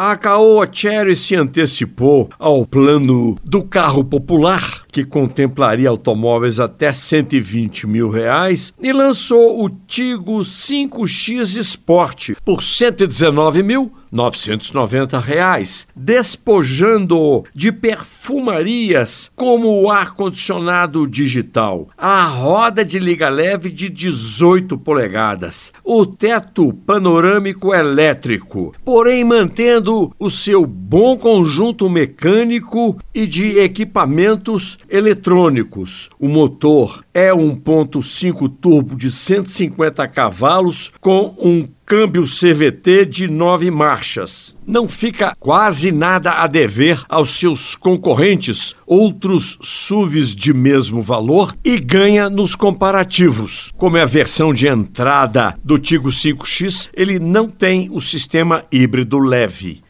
A Caoa Cherry se antecipou ao plano do carro popular, que contemplaria automóveis até 120 mil reais, e lançou o Tigo 5X Sport por 119 mil 990 reais, despojando de perfumarias como o ar-condicionado digital, a roda de liga leve de 18 polegadas, o teto panorâmico elétrico, porém mantendo o seu bom conjunto mecânico e de equipamentos eletrônicos. O motor é 1.5 turbo de 150 cavalos com um câmbio CVT de nove marchas. Não fica quase nada a dever aos seus concorrentes, outros SUVs de mesmo valor, e ganha nos comparativos. Como é a versão de entrada do Tigo 5X, ele não tem o sistema híbrido leve